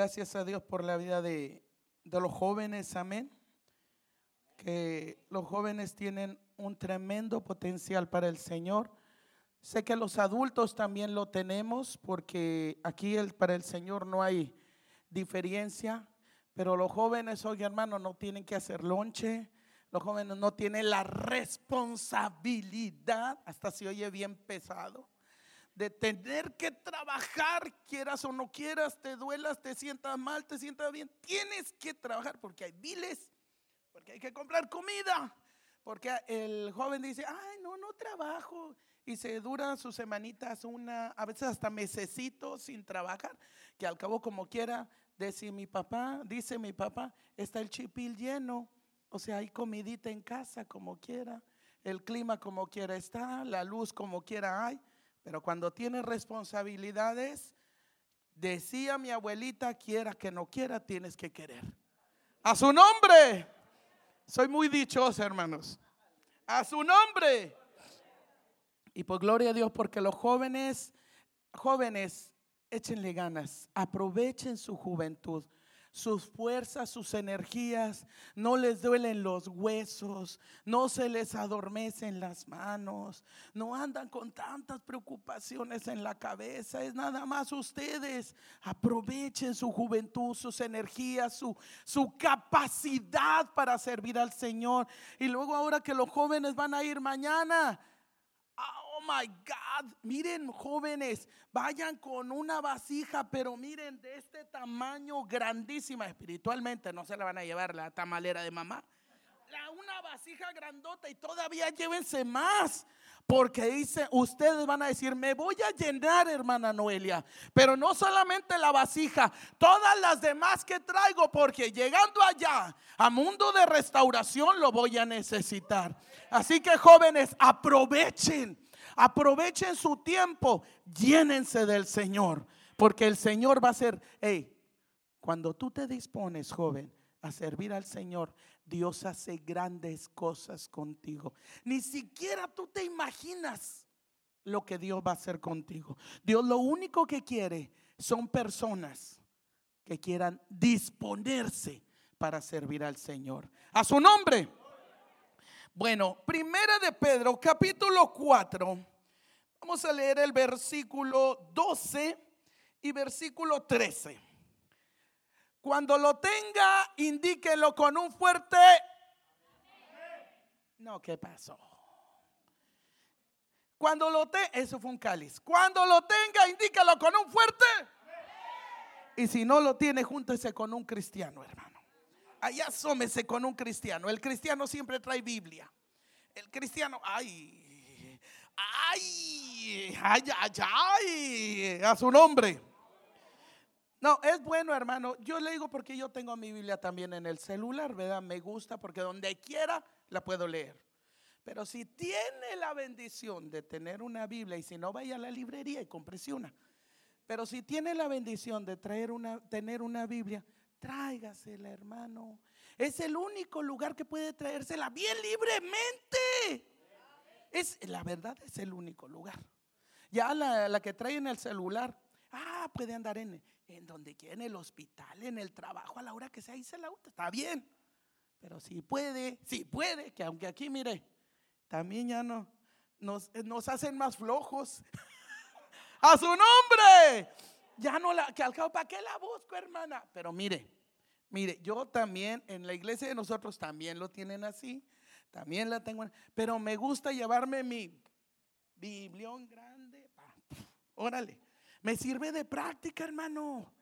gracias a Dios por la vida de, los jóvenes, amén. Que los jóvenes tienen un tremendo potencial para el Señor. Sé que los adultos también lo tenemos porque aquí para el Señor no hay diferencia, pero los jóvenes hoy, hermano, no tienen que hacer lonche. Los jóvenes no tienen la responsabilidad, hasta se oye bien pesado, de tener que trabajar, quieras o no quieras, te duelas, te sientas mal, te sientas bien. Tienes que trabajar porque hay biles, porque hay que comprar comida, porque el joven dice, ay, no, no trabajo. Y se dura sus semanitas, una, a veces hasta mesecitos sin trabajar, que al cabo como quiera, dice mi papá, dice mi papá, está el chipil lleno. O sea, hay comidita en casa como quiera, el clima como quiera está, la luz como quiera hay. Pero cuando tiene responsabilidades, decía mi abuelita, quiera que no quiera, tienes que querer. A su nombre. Soy muy dichoso, hermanos. A su nombre. Y por gloria a Dios, porque los jóvenes, jóvenes, échenle ganas, aprovechen su juventud sus fuerzas, sus energías, no les duelen los huesos, no se les adormecen las manos, no andan con tantas preocupaciones en la cabeza, es nada más ustedes aprovechen su juventud, sus energías, su, su capacidad para servir al Señor. Y luego ahora que los jóvenes van a ir mañana, my God, miren jóvenes, vayan con una vasija, pero miren de este tamaño grandísima espiritualmente, no se la van a llevar la tamalera de mamá. La, una vasija grandota y todavía llévense más. Porque dice, ustedes van a decir, me voy a llenar, hermana Noelia. Pero no solamente la vasija, todas las demás que traigo, porque llegando allá a mundo de restauración lo voy a necesitar. Así que jóvenes, aprovechen Aprovechen su tiempo, llénense del Señor, porque el Señor va a ser, hey, cuando tú te dispones, joven, a servir al Señor, Dios hace grandes cosas contigo. Ni siquiera tú te imaginas lo que Dios va a hacer contigo. Dios lo único que quiere son personas que quieran disponerse para servir al Señor. A su nombre. Bueno, primera de Pedro, capítulo 4. Vamos a leer el versículo 12 y versículo 13. Cuando lo tenga, indíquelo con un fuerte. No, ¿qué pasó? Cuando lo tenga, eso fue un cáliz. Cuando lo tenga, indíquelo con un fuerte. Y si no lo tiene, júntese con un cristiano, hermano allá asómese con un cristiano. El cristiano siempre trae Biblia. El cristiano, ay, ay, ay, ay, ay, a su nombre. No, es bueno, hermano. Yo le digo porque yo tengo mi Biblia también en el celular, ¿verdad? Me gusta porque donde quiera la puedo leer. Pero si tiene la bendición de tener una Biblia y si no vaya a la librería y cómprese una. Pero si tiene la bendición de traer una, tener una Biblia, tráigasela, hermano. Es el único lugar que puede traérsela bien libremente. Es, la verdad es el único lugar. Ya la, que trae en el celular, ah, puede andar en, en donde quiera, en el hospital, en el trabajo, a la hora que sea, ahí se la usa, está bien. Pero si puede, si puede, que aunque aquí, mire, también ya no, nos, nos hacen más flojos. a su nombre ya no la, que al cabo, ¿para qué la busco, hermana? Pero mire, mire, yo también, en la iglesia de nosotros también lo tienen así, también la tengo, pero me gusta llevarme mi biblión grande, órale, me sirve de práctica, hermano.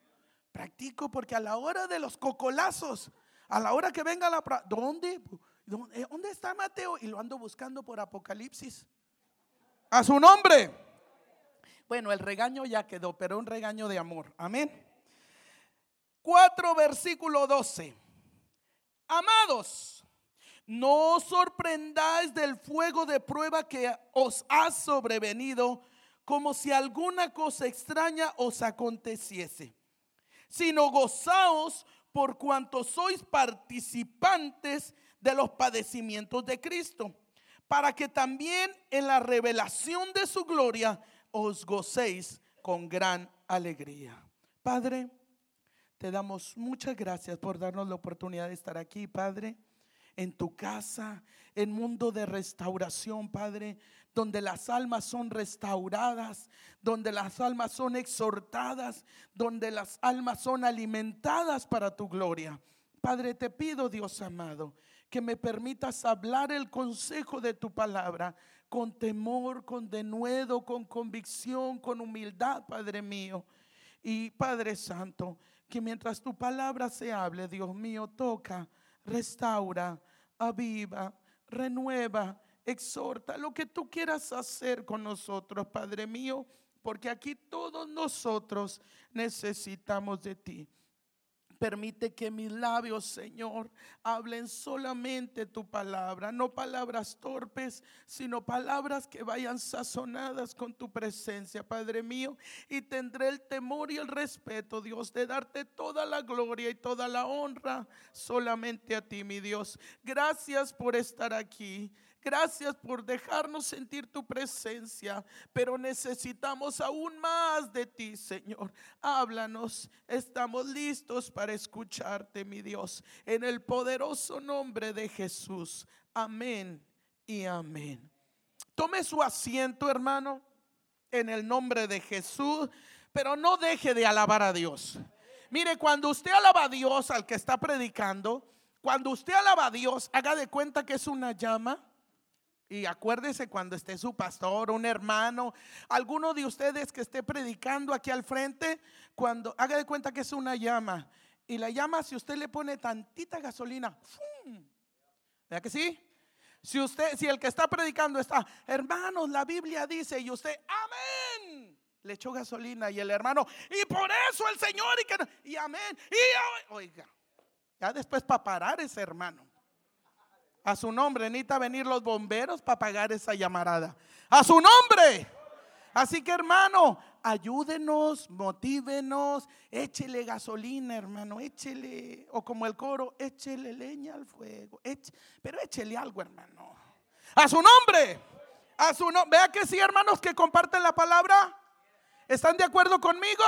Practico porque a la hora de los cocolazos, a la hora que venga la... ¿Dónde? ¿Dónde, ¿Dónde está Mateo? Y lo ando buscando por Apocalipsis. A su nombre. Bueno, el regaño ya quedó, pero un regaño de amor. Amén. 4 versículo 12. Amados, no os sorprendáis del fuego de prueba que os ha sobrevenido como si alguna cosa extraña os aconteciese, sino gozaos por cuanto sois participantes de los padecimientos de Cristo, para que también en la revelación de su gloria os gocéis con gran alegría. Padre, Te damos muchas gracias por darnos la oportunidad de estar aquí, Padre, en tu casa, en mundo de restauración, Padre, donde las almas son restauradas, donde las almas son exhortadas, donde las almas son alimentadas para tu gloria. Padre, te pido, Dios amado, que me permitas hablar el consejo de tu palabra con temor, con denuedo, con convicción, con humildad, Padre mío. Y Padre Santo, que mientras tu palabra se hable, Dios mío, toca, restaura, aviva, renueva, exhorta, lo que tú quieras hacer con nosotros, Padre mío, porque aquí todos nosotros necesitamos de ti. Permite que mis labios, Señor, hablen solamente tu palabra, no palabras torpes, sino palabras que vayan sazonadas con tu presencia, Padre mío. Y tendré el temor y el respeto, Dios, de darte toda la gloria y toda la honra solamente a ti, mi Dios. Gracias por estar aquí. Gracias por dejarnos sentir tu presencia, pero necesitamos aún más de ti, Señor. Háblanos, estamos listos para escucharte, mi Dios, en el poderoso nombre de Jesús. Amén y amén. Tome su asiento, hermano, en el nombre de Jesús, pero no deje de alabar a Dios. Mire, cuando usted alaba a Dios al que está predicando, cuando usted alaba a Dios, haga de cuenta que es una llama y acuérdese cuando esté su pastor, un hermano, alguno de ustedes que esté predicando aquí al frente, cuando haga de cuenta que es una llama. Y la llama, si usted le pone tantita gasolina, ¿vea que sí? Si usted, si el que está predicando está, hermanos, la Biblia dice, y usted, amén, le echó gasolina, y el hermano, y por eso el Señor, y que, y amén, y oiga, ya después para parar ese hermano. A su nombre, necesita venir los bomberos para pagar esa llamarada. A su nombre. Así que hermano, ayúdenos, motívenos, échele gasolina, hermano, échele, o como el coro, échele leña al fuego, pero échele algo, hermano. A su nombre, a su nombre. Vea que sí, hermanos, que comparten la palabra. ¿Están de acuerdo conmigo?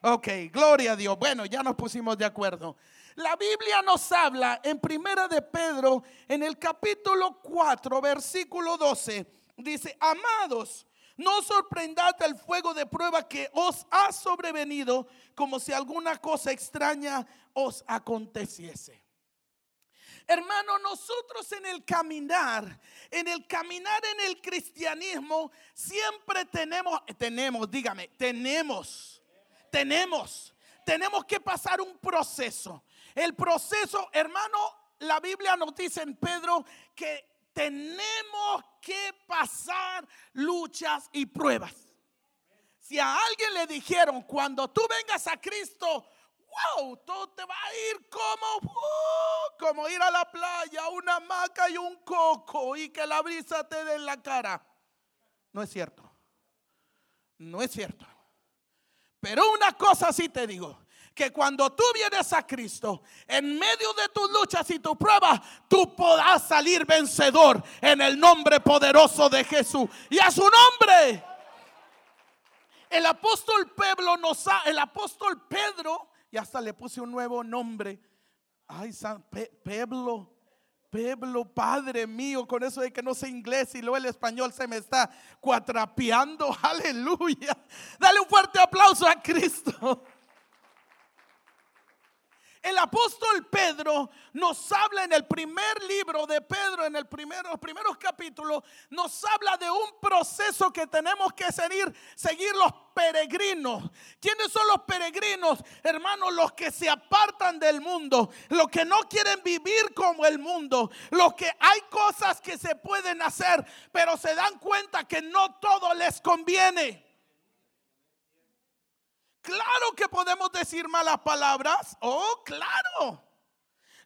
Ok, gloria a Dios. Bueno, ya nos pusimos de acuerdo. La Biblia nos habla en Primera de Pedro, en el capítulo 4, versículo 12. Dice, amados, no sorprendad el fuego de prueba que os ha sobrevenido como si alguna cosa extraña os aconteciese. Hermano, nosotros en el caminar, en el caminar en el cristianismo, siempre tenemos, tenemos, dígame, tenemos, tenemos, tenemos que pasar un proceso. El proceso, hermano, la Biblia nos dice en Pedro que tenemos que pasar luchas y pruebas. Si a alguien le dijeron, cuando tú vengas a Cristo, wow, todo te va a ir como, uh, como ir a la playa, una hamaca y un coco y que la brisa te dé en la cara. No es cierto. No es cierto. Pero una cosa sí te digo, que cuando tú vienes a Cristo, en medio de tus luchas y tus pruebas, tú podrás salir vencedor en el nombre poderoso de Jesús. Y a su nombre. El apóstol Pedro nos ha, el apóstol Pedro, y hasta le puse un nuevo nombre. Ay, San Pablo. Pablo, Padre mío, con eso de que no sé inglés y luego el español se me está cuatrapeando. Aleluya. Dale un fuerte aplauso a Cristo. El apóstol Pedro nos habla en el primer libro de Pedro, en el primero, los primeros capítulos, nos habla de un proceso que tenemos que seguir, seguir los peregrinos. ¿Quiénes son los peregrinos? Hermanos, los que se apartan del mundo, los que no quieren vivir como el mundo, los que hay cosas que se pueden hacer, pero se dan cuenta que no todo les conviene. Claro que podemos decir malas palabras. Oh, claro.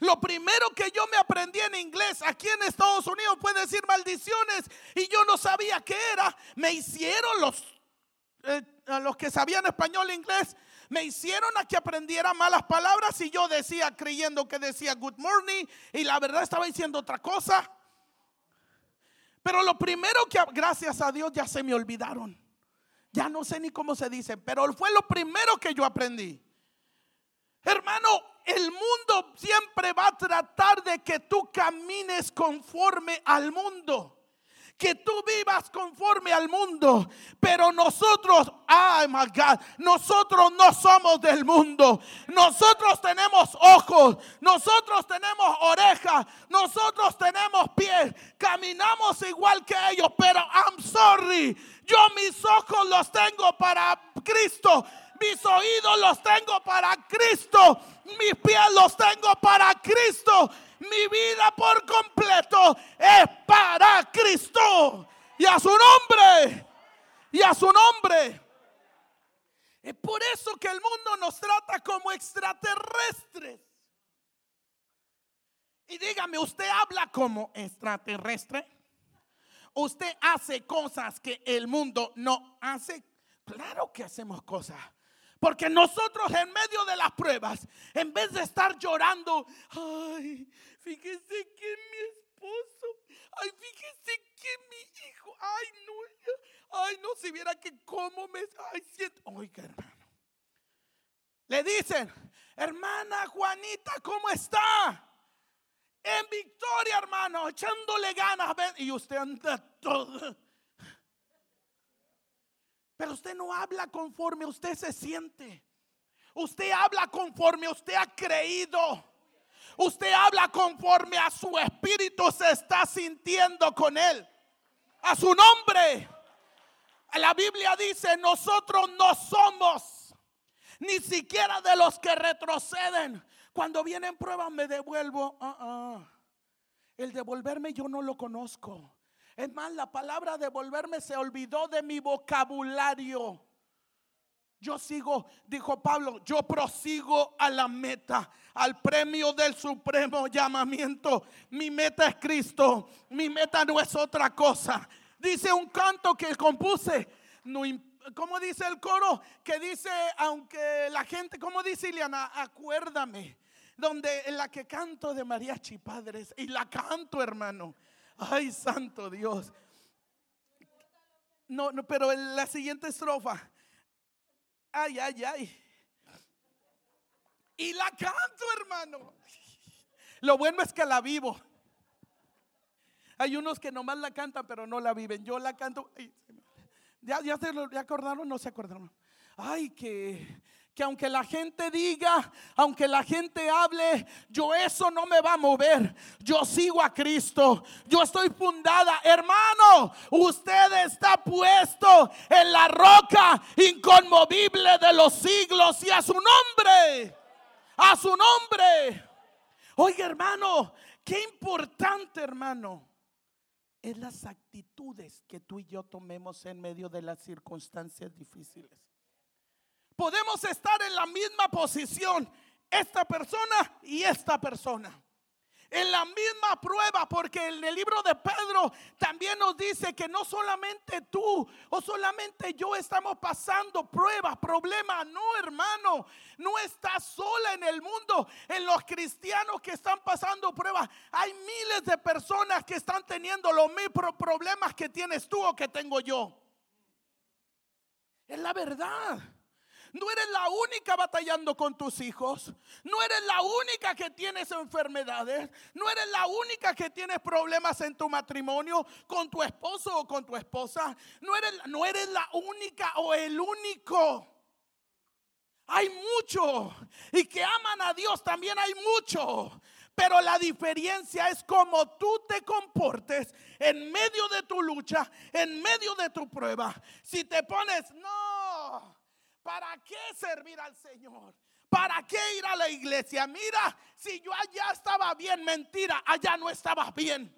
Lo primero que yo me aprendí en inglés aquí en Estados Unidos fue decir maldiciones y yo no sabía qué era. Me hicieron los, eh, los que sabían español e inglés, me hicieron a que aprendiera malas palabras y yo decía creyendo que decía good morning y la verdad estaba diciendo otra cosa. Pero lo primero que, gracias a Dios, ya se me olvidaron. Ya no sé ni cómo se dice, pero fue lo primero que yo aprendí. Hermano, el mundo siempre va a tratar de que tú camines conforme al mundo que tú vivas conforme al mundo. Pero nosotros, ay my God, nosotros no somos del mundo. Nosotros tenemos ojos, nosotros tenemos orejas, nosotros tenemos pies. Caminamos igual que ellos, pero I'm sorry. Yo mis ojos los tengo para Cristo. Mis oídos los tengo para Cristo. Mis pies los tengo para Cristo mi vida por completo es para Cristo y a su nombre. Y a su nombre. Es por eso que el mundo nos trata como extraterrestres. Y dígame, ¿usted habla como extraterrestre? ¿Usted hace cosas que el mundo no hace? Claro que hacemos cosas. Porque nosotros en medio de las pruebas, en vez de estar llorando, ay, fíjese que mi esposo, ay, fíjese que mi hijo, ay, no, ay, no, si viera que cómo me, ay, siento, oiga, hermano. Le dicen, hermana Juanita, ¿cómo está? En victoria, hermano, echándole ganas. Y usted anda todo pero usted no habla conforme usted se siente. Usted habla conforme usted ha creído. Usted habla conforme a su espíritu se está sintiendo con él. A su nombre. La Biblia dice, nosotros no somos ni siquiera de los que retroceden. Cuando vienen pruebas me devuelvo. Ah, ah. El devolverme yo no lo conozco. Es más, la palabra devolverme se olvidó de mi vocabulario. Yo sigo, dijo Pablo, yo prosigo a la meta, al premio del supremo llamamiento. Mi meta es Cristo, mi meta no es otra cosa. Dice un canto que compuse, no, ¿cómo dice el coro? Que dice, aunque la gente, ¿cómo dice Ileana? Acuérdame, donde en la que canto de mariachi padres, y la canto hermano. Ay, santo Dios. No, no, pero en la siguiente estrofa. Ay, ay, ay. Y la canto, hermano. Lo bueno es que la vivo. Hay unos que nomás la cantan, pero no la viven. Yo la canto. ya, ya se lo acordaron, no se acordaron. Ay, que que aunque la gente diga, aunque la gente hable, yo eso no me va a mover. Yo sigo a Cristo. Yo estoy fundada. Hermano, usted está puesto en la roca inconmovible de los siglos y a su nombre. A su nombre. Oiga, hermano, qué importante, hermano. Es las actitudes que tú y yo tomemos en medio de las circunstancias difíciles. Podemos estar en la misma posición, esta persona y esta persona. En la misma prueba, porque en el libro de Pedro también nos dice que no solamente tú o solamente yo estamos pasando pruebas, problemas. No, hermano, no estás sola en el mundo. En los cristianos que están pasando pruebas, hay miles de personas que están teniendo los mismos problemas que tienes tú o que tengo yo. Es la verdad. No eres la única batallando con tus hijos. No eres la única que tienes enfermedades. No eres la única que tienes problemas en tu matrimonio con tu esposo o con tu esposa. No eres, no eres la única o el único. Hay mucho. Y que aman a Dios también hay mucho. Pero la diferencia es cómo tú te comportes en medio de tu lucha, en medio de tu prueba. Si te pones, no, ¿Para qué servir al Señor? ¿Para qué ir a la iglesia? Mira, si yo allá estaba bien, mentira, allá no estabas bien.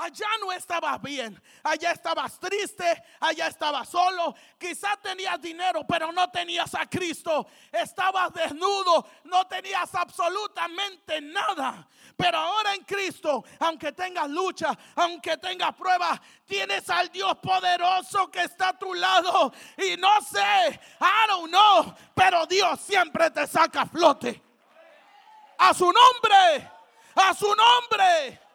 Allá no estabas bien, allá estabas triste, allá estabas solo, quizás tenías dinero, pero no tenías a Cristo, estabas desnudo, no tenías absolutamente nada. Pero ahora en Cristo, aunque tengas lucha, aunque tengas pruebas, tienes al Dios poderoso que está a tu lado. Y no sé, I don't know, pero Dios siempre te saca a flote. A su nombre, a su nombre.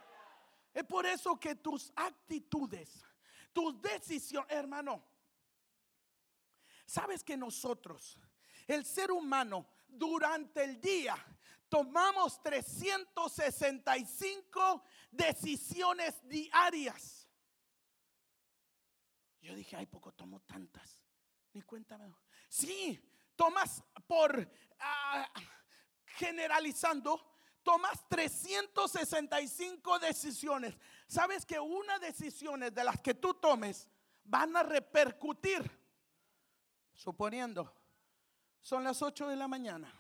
Es por eso que tus actitudes, tus decisiones, hermano, sabes que nosotros, el ser humano, durante el día, tomamos 365 decisiones diarias. Yo dije, ay, poco tomo tantas. Ni cuéntame. Sí, tomas por ah, generalizando, tomas 365 decisiones. Sabes que una decisión de las que tú tomes van a repercutir, suponiendo, son las 8 de la mañana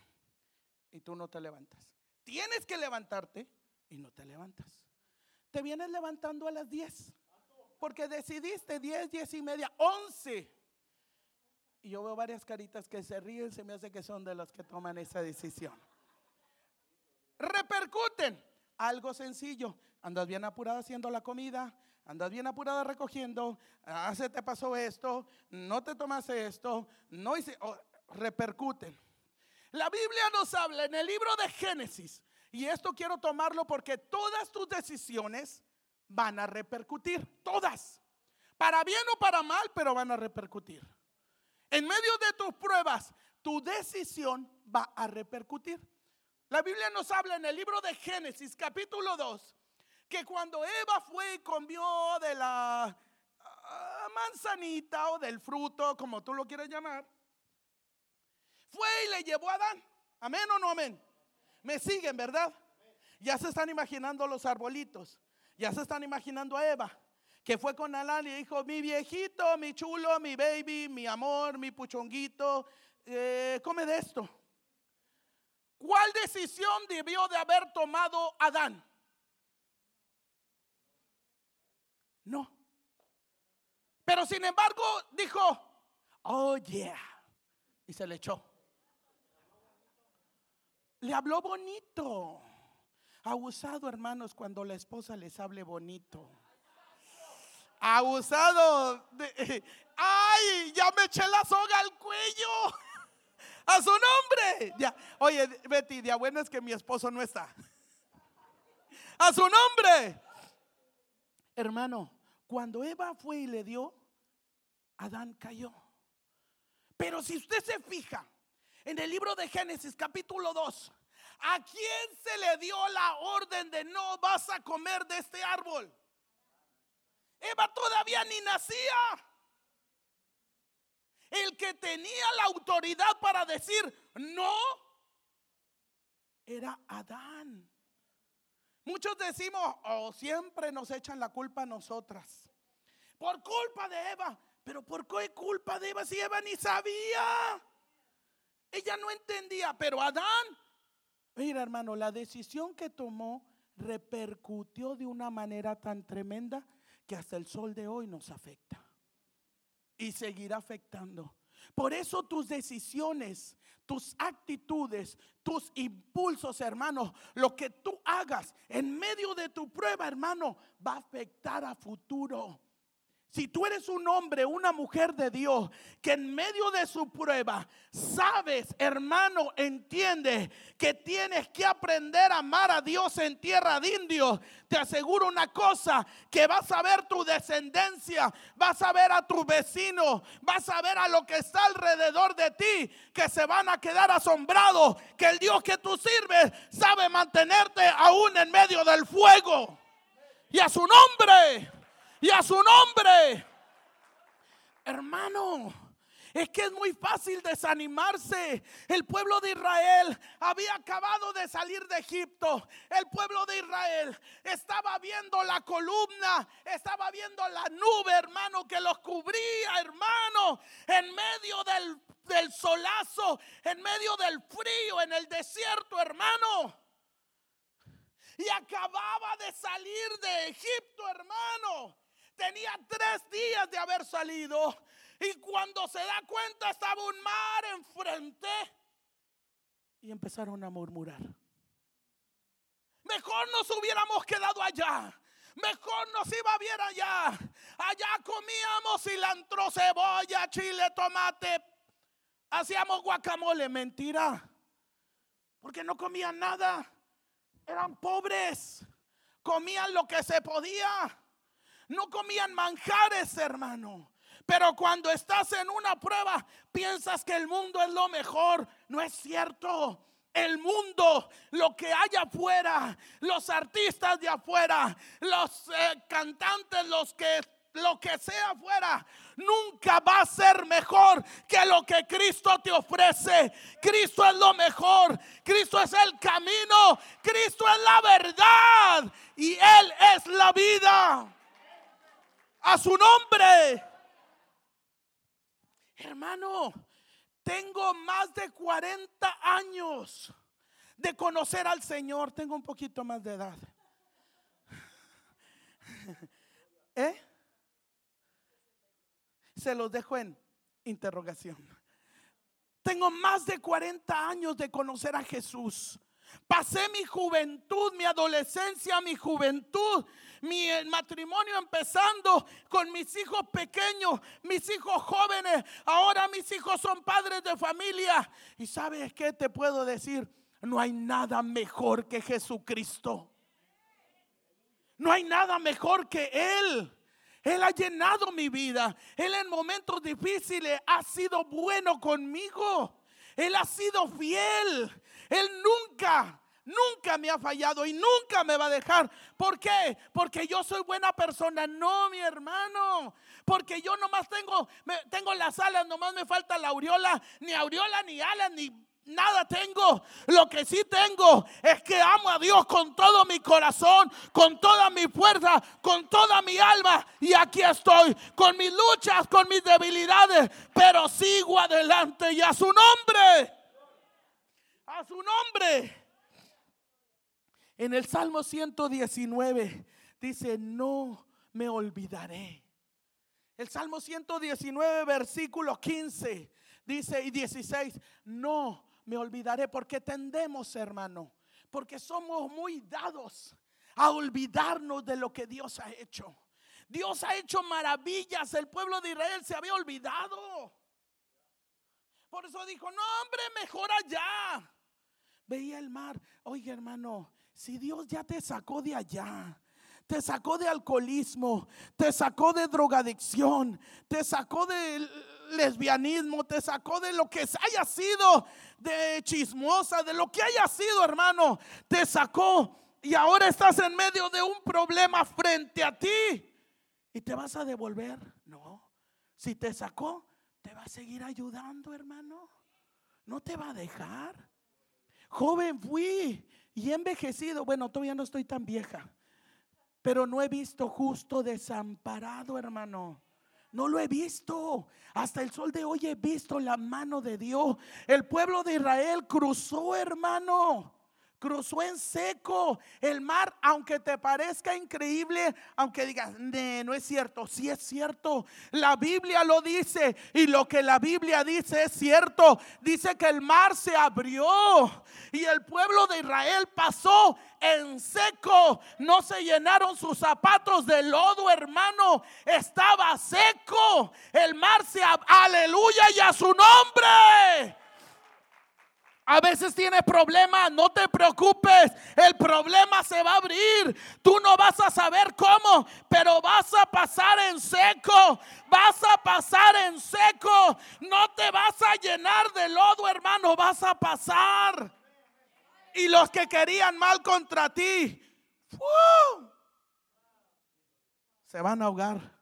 y tú no te levantas. Tienes que levantarte y no te levantas. Te vienes levantando a las 10 porque decidiste 10, 10 y media, 11. Y yo veo varias caritas que se ríen, se me hace que son de los que toman esa decisión. Repercuten. Algo sencillo. Andas bien apurado haciendo la comida, andas bien apurado recogiendo, ah, se te pasó esto, no te tomaste esto, no hice, repercuten. La Biblia nos habla en el libro de Génesis, y esto quiero tomarlo porque todas tus decisiones van a repercutir, todas, para bien o para mal, pero van a repercutir. En medio de tus pruebas, tu decisión va a repercutir. La Biblia nos habla en el libro de Génesis, capítulo 2, que cuando Eva fue y comió de la ah, manzanita o del fruto, como tú lo quieres llamar, fue y le llevó a Adán. Amén o no amén. Me siguen, ¿verdad? Ya se están imaginando los arbolitos. Ya se están imaginando a Eva, que fue con Adán y dijo, mi viejito, mi chulo, mi baby, mi amor, mi puchonguito, eh, come de esto. ¿Cuál decisión debió de haber tomado Adán? No. Pero sin embargo dijo, oh yeah. Y se le echó. Le habló bonito. Abusado, hermanos, cuando la esposa les hable bonito. Abusado. Ay, ya me eché la soga al cuello. A su nombre. Ya. Oye, Betty, de bueno es que mi esposo no está. A su nombre. Hermano, cuando Eva fue y le dio, Adán cayó. Pero si usted se fija en el libro de Génesis capítulo 2, ¿a quién se le dio la orden de no vas a comer de este árbol? Eva todavía ni nacía. El que tenía la autoridad para decir no era Adán. Muchos decimos, oh, siempre nos echan la culpa a nosotras. Por culpa de Eva. Pero ¿por qué culpa de Eva si Eva ni sabía? Ella no entendía, pero Adán, mira hermano, la decisión que tomó repercutió de una manera tan tremenda que hasta el sol de hoy nos afecta y seguirá afectando. Por eso tus decisiones, tus actitudes, tus impulsos, hermano, lo que tú hagas en medio de tu prueba, hermano, va a afectar a futuro. Si tú eres un hombre, una mujer de Dios, que en medio de su prueba sabes, hermano, entiende que tienes que aprender a amar a Dios en tierra de indios, te aseguro una cosa, que vas a ver tu descendencia, vas a ver a tu vecino, vas a ver a lo que está alrededor de ti, que se van a quedar asombrados, que el Dios que tú sirves sabe mantenerte aún en medio del fuego. Y a su nombre y a su nombre. Hermano, es que es muy fácil desanimarse. El pueblo de Israel había acabado de salir de Egipto. El pueblo de Israel estaba viendo la columna, estaba viendo la nube, hermano, que los cubría, hermano, en medio del, del solazo, en medio del frío, en el desierto, hermano. Y acababa de salir de Egipto, hermano. Tenía tres días de haber salido y cuando se da cuenta estaba un mar enfrente y empezaron a murmurar. Mejor nos hubiéramos quedado allá. Mejor nos iba bien allá. Allá comíamos cilantro, cebolla, chile, tomate. Hacíamos guacamole. Mentira. Porque no comían nada. Eran pobres. Comían lo que se podía. No comían manjares, hermano. Pero cuando estás en una prueba, piensas que el mundo es lo mejor. No es cierto. el mundo, lo que hay afuera, los artistas de afuera, los eh, cantantes, los que lo que sea afuera nunca va a ser mejor que lo que Cristo te ofrece. Cristo es lo mejor. Cristo es el camino. Cristo es la verdad. Y Él es la vida. A su nombre. Hermano, tengo más de 40 años de conocer al Señor. Tengo un poquito más de edad. ¿Eh? Se los dejo en interrogación. Tengo más de 40 años de conocer a Jesús. Pasé mi juventud, mi adolescencia, mi juventud, mi matrimonio empezando con mis hijos pequeños, mis hijos jóvenes. Ahora mis hijos son padres de familia. Y sabes qué te puedo decir? No hay nada mejor que Jesucristo. No hay nada mejor que Él. Él ha llenado mi vida. Él en momentos difíciles ha sido bueno conmigo. Él ha sido fiel. Él nunca, nunca me ha fallado y nunca me va a dejar. ¿Por qué? Porque yo soy buena persona. No, mi hermano. Porque yo nomás tengo, tengo las alas, nomás me falta la aureola. Ni aureola, ni alas, ni Nada tengo. Lo que sí tengo es que amo a Dios con todo mi corazón, con toda mi fuerza, con toda mi alma. Y aquí estoy, con mis luchas, con mis debilidades, pero sigo adelante y a su nombre. A su nombre. En el Salmo 119 dice, no me olvidaré. El Salmo 119, versículo 15 dice y 16, no me olvidaré porque tendemos, hermano, porque somos muy dados a olvidarnos de lo que Dios ha hecho. Dios ha hecho maravillas, el pueblo de Israel se había olvidado. Por eso dijo, no hombre, mejor allá. Veía el mar, oiga hermano, si Dios ya te sacó de allá, te sacó de alcoholismo, te sacó de drogadicción, te sacó de lesbianismo, te sacó de lo que haya sido, de chismosa, de lo que haya sido, hermano, te sacó y ahora estás en medio de un problema frente a ti y te vas a devolver. No, si te sacó, te va a seguir ayudando, hermano. No te va a dejar. Joven fui y envejecido. Bueno, todavía no estoy tan vieja, pero no he visto justo desamparado, hermano. No lo he visto. Hasta el sol de hoy he visto la mano de Dios. El pueblo de Israel cruzó, hermano cruzó en seco el mar, aunque te parezca increíble, aunque digas, no es cierto, sí es cierto. La Biblia lo dice y lo que la Biblia dice es cierto. Dice que el mar se abrió y el pueblo de Israel pasó en seco. No se llenaron sus zapatos de lodo, hermano. Estaba seco. El mar se aleluya y a su nombre. A veces tienes problemas, no te preocupes, el problema se va a abrir. Tú no vas a saber cómo, pero vas a pasar en seco, vas a pasar en seco. No te vas a llenar de lodo, hermano, vas a pasar. Y los que querían mal contra ti, se van a ahogar.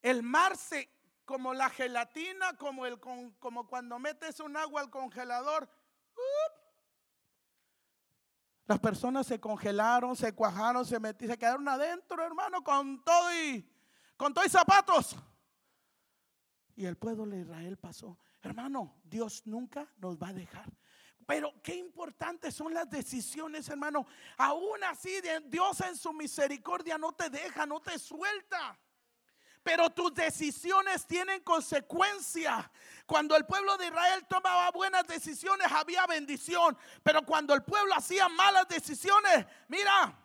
El mar se como la gelatina, como, el, como cuando metes un agua al congelador. Las personas se congelaron, se cuajaron, se metieron, se quedaron adentro, hermano, con todo y con todo y zapatos. Y el pueblo de Israel pasó. Hermano, Dios nunca nos va a dejar. Pero qué importantes son las decisiones, hermano. Aún así, Dios en su misericordia no te deja, no te suelta pero tus decisiones tienen consecuencia. Cuando el pueblo de Israel tomaba buenas decisiones había bendición, pero cuando el pueblo hacía malas decisiones, mira,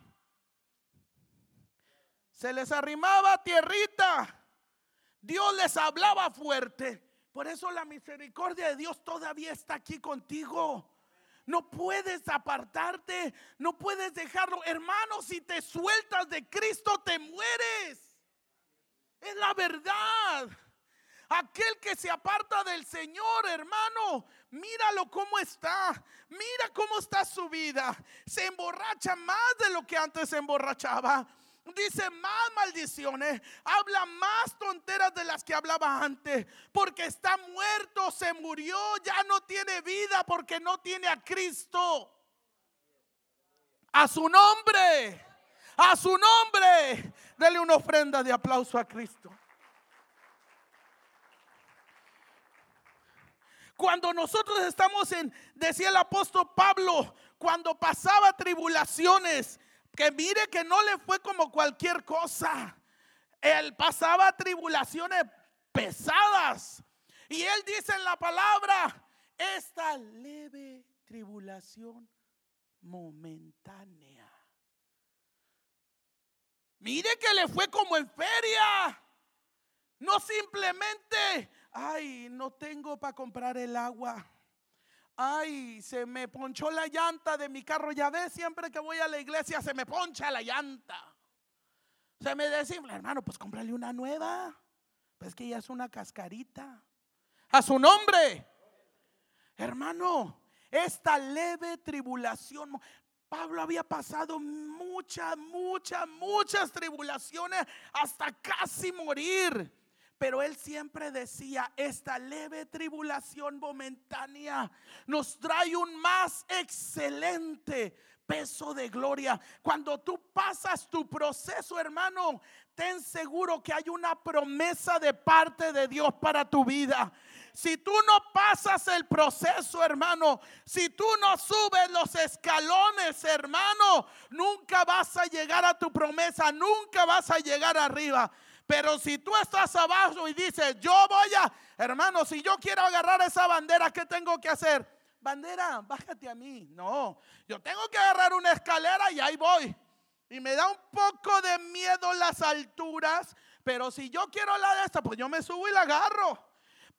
se les arrimaba tierrita. Dios les hablaba fuerte. Por eso la misericordia de Dios todavía está aquí contigo. No puedes apartarte, no puedes dejarlo. Hermano, si te sueltas de Cristo, te mueres. Es la verdad. Aquel que se aparta del Señor, hermano, míralo cómo está. Mira cómo está su vida. Se emborracha más de lo que antes se emborrachaba. Dice más maldiciones, habla más tonteras de las que hablaba antes, porque está muerto, se murió, ya no tiene vida porque no tiene a Cristo. A su nombre, a su nombre, dele una ofrenda de aplauso a Cristo. Cuando nosotros estamos en, decía el apóstol Pablo, cuando pasaba tribulaciones, que mire que no le fue como cualquier cosa. Él pasaba tribulaciones pesadas. Y él dice en la palabra, esta leve tribulación momentánea. Mire que le fue como en feria. No simplemente ay, no tengo para comprar el agua. Ay, se me ponchó la llanta de mi carro. Ya ves, siempre que voy a la iglesia se me poncha la llanta. Se me desinfla, hermano, pues cómprale una nueva. Pues que ya es una cascarita. A su nombre. Hermano, esta leve tribulación. Pablo había pasado muchas, muchas, muchas tribulaciones hasta casi morir. Pero él siempre decía, esta leve tribulación momentánea nos trae un más excelente peso de gloria. Cuando tú pasas tu proceso, hermano, ten seguro que hay una promesa de parte de Dios para tu vida. Si tú no pasas el proceso, hermano, si tú no subes los escalones, hermano, nunca vas a llegar a tu promesa, nunca vas a llegar arriba. Pero si tú estás abajo y dices, yo voy a, hermano, si yo quiero agarrar esa bandera, ¿qué tengo que hacer? Bandera, bájate a mí. No, yo tengo que agarrar una escalera y ahí voy. Y me da un poco de miedo las alturas, pero si yo quiero la de esta, pues yo me subo y la agarro.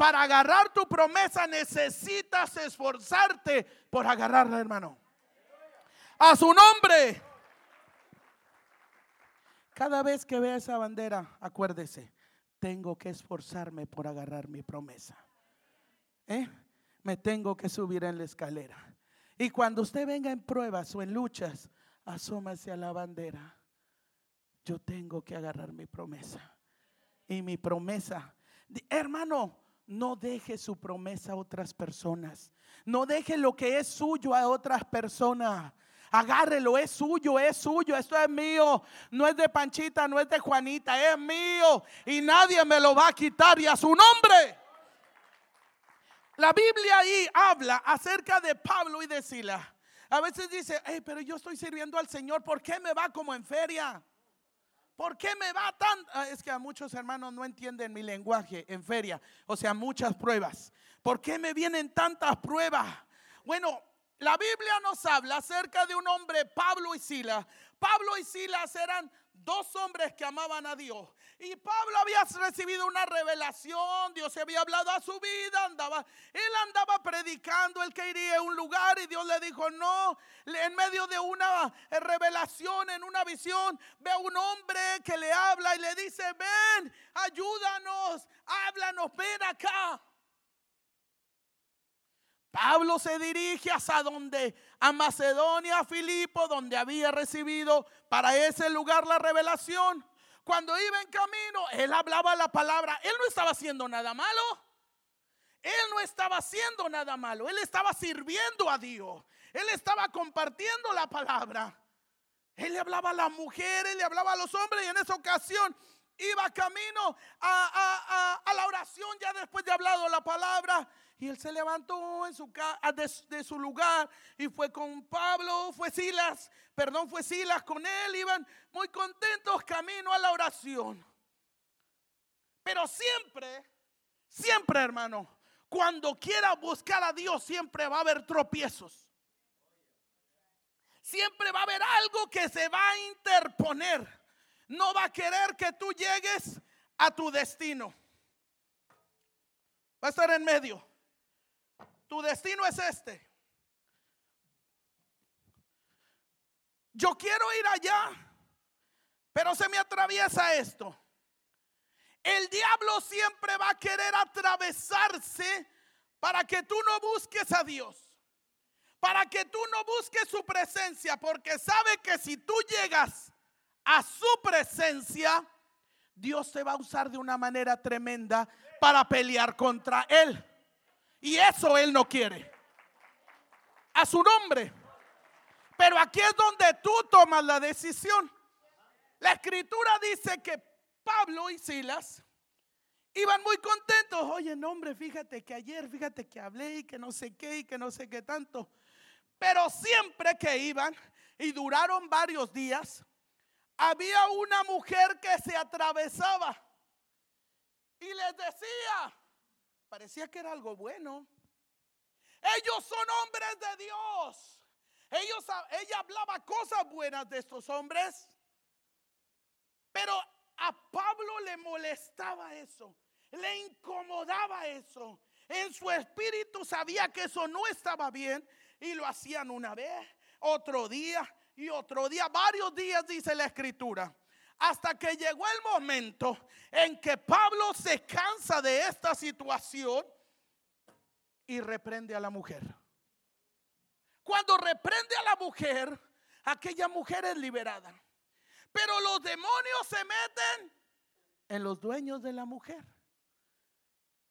Para agarrar tu promesa necesitas esforzarte por agarrarla, hermano. A su nombre. Cada vez que vea esa bandera, acuérdese, tengo que esforzarme por agarrar mi promesa. ¿Eh? Me tengo que subir en la escalera. Y cuando usted venga en pruebas o en luchas, asómase a la bandera. Yo tengo que agarrar mi promesa. Y mi promesa, hermano, no deje su promesa a otras personas. No deje lo que es suyo a otras personas. Agárrelo, es suyo, es suyo, esto es mío. No es de Panchita, no es de Juanita, es mío. Y nadie me lo va a quitar y a su nombre. La Biblia ahí habla acerca de Pablo y de Sila. A veces dice, hey, pero yo estoy sirviendo al Señor, ¿por qué me va como en feria? ¿Por qué me va tan? Ah, es que a muchos hermanos no entienden mi lenguaje en feria, o sea, muchas pruebas. ¿Por qué me vienen tantas pruebas? Bueno, la Biblia nos habla acerca de un hombre, Pablo y Silas. Pablo y Silas eran dos hombres que amaban a Dios. Y Pablo había recibido una revelación, Dios se había hablado a su vida, andaba, él andaba predicando el que iría a un lugar y Dios le dijo, no, en medio de una revelación, en una visión, ve a un hombre que le habla y le dice, ven, ayúdanos, háblanos, ven acá. Pablo se dirige hasta donde, a Macedonia, a Filipo, donde había recibido para ese lugar la revelación. Cuando iba en camino, él hablaba la palabra. Él no estaba haciendo nada malo. Él no estaba haciendo nada malo. Él estaba sirviendo a Dios. Él estaba compartiendo la palabra. Él le hablaba a las mujeres, le hablaba a los hombres y en esa ocasión iba camino a, a la oración ya después de hablado la palabra y él se levantó en su, de, su lugar y fue con Pablo, fue Silas, perdón, fue Silas con él, iban muy contentos camino a la oración. Pero siempre, siempre hermano, cuando quiera buscar a Dios, siempre va a haber tropiezos. Siempre va a haber algo que se va a interponer. No va a querer que tú llegues a tu destino. Va a estar en medio tu destino es este. Yo quiero ir allá, pero se me atraviesa esto. El diablo siempre va a querer atravesarse para que tú no busques a Dios. Para que tú no busques su presencia. Porque sabe que si tú llegas a su presencia, Dios te va a usar de una manera tremenda para pelear contra él. Y eso él no quiere. A su nombre. Pero aquí es donde tú tomas la decisión. La escritura dice que Pablo y Silas iban muy contentos. Oye, no, hombre, fíjate que ayer, fíjate que hablé y que no sé qué y que no sé qué tanto. Pero siempre que iban y duraron varios días, había una mujer que se atravesaba y les decía, parecía que era algo bueno. Ellos son hombres de Dios. Ellos, ella hablaba cosas buenas de estos hombres, pero a Pablo le molestaba eso, le incomodaba eso. En su espíritu sabía que eso no estaba bien y lo hacían una vez, otro día y otro día, varios días dice la escritura. Hasta que llegó el momento en que Pablo se cansa de esta situación y reprende a la mujer. Cuando reprende a la mujer, aquella mujer es liberada. Pero los demonios se meten en los dueños de la mujer.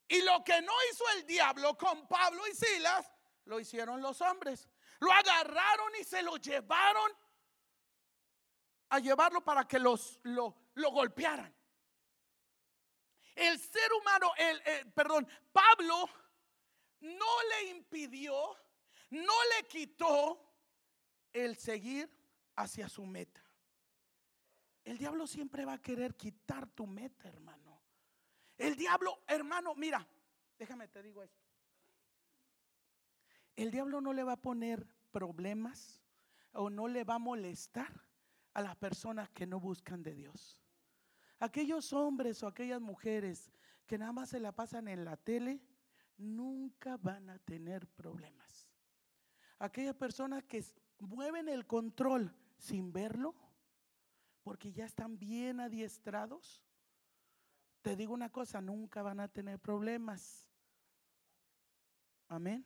Y lo que no hizo el diablo con Pablo y Silas, lo hicieron los hombres. Lo agarraron y se lo llevaron a llevarlo para que los, lo, golpearan. El ser humano, el, perdón, Pablo no le impidió no le quitó el seguir hacia su meta. El diablo siempre va a querer quitar tu meta, hermano. El diablo, hermano, mira, déjame te digo esto. El diablo no le va a poner problemas o no le va a molestar a las personas que no buscan de Dios. Aquellos hombres o aquellas mujeres que nada más se la pasan en la tele, nunca van a tener problemas aquellas personas que mueven el control sin verlo, porque ya están bien adiestrados, te digo una cosa, nunca van a tener problemas. Amén.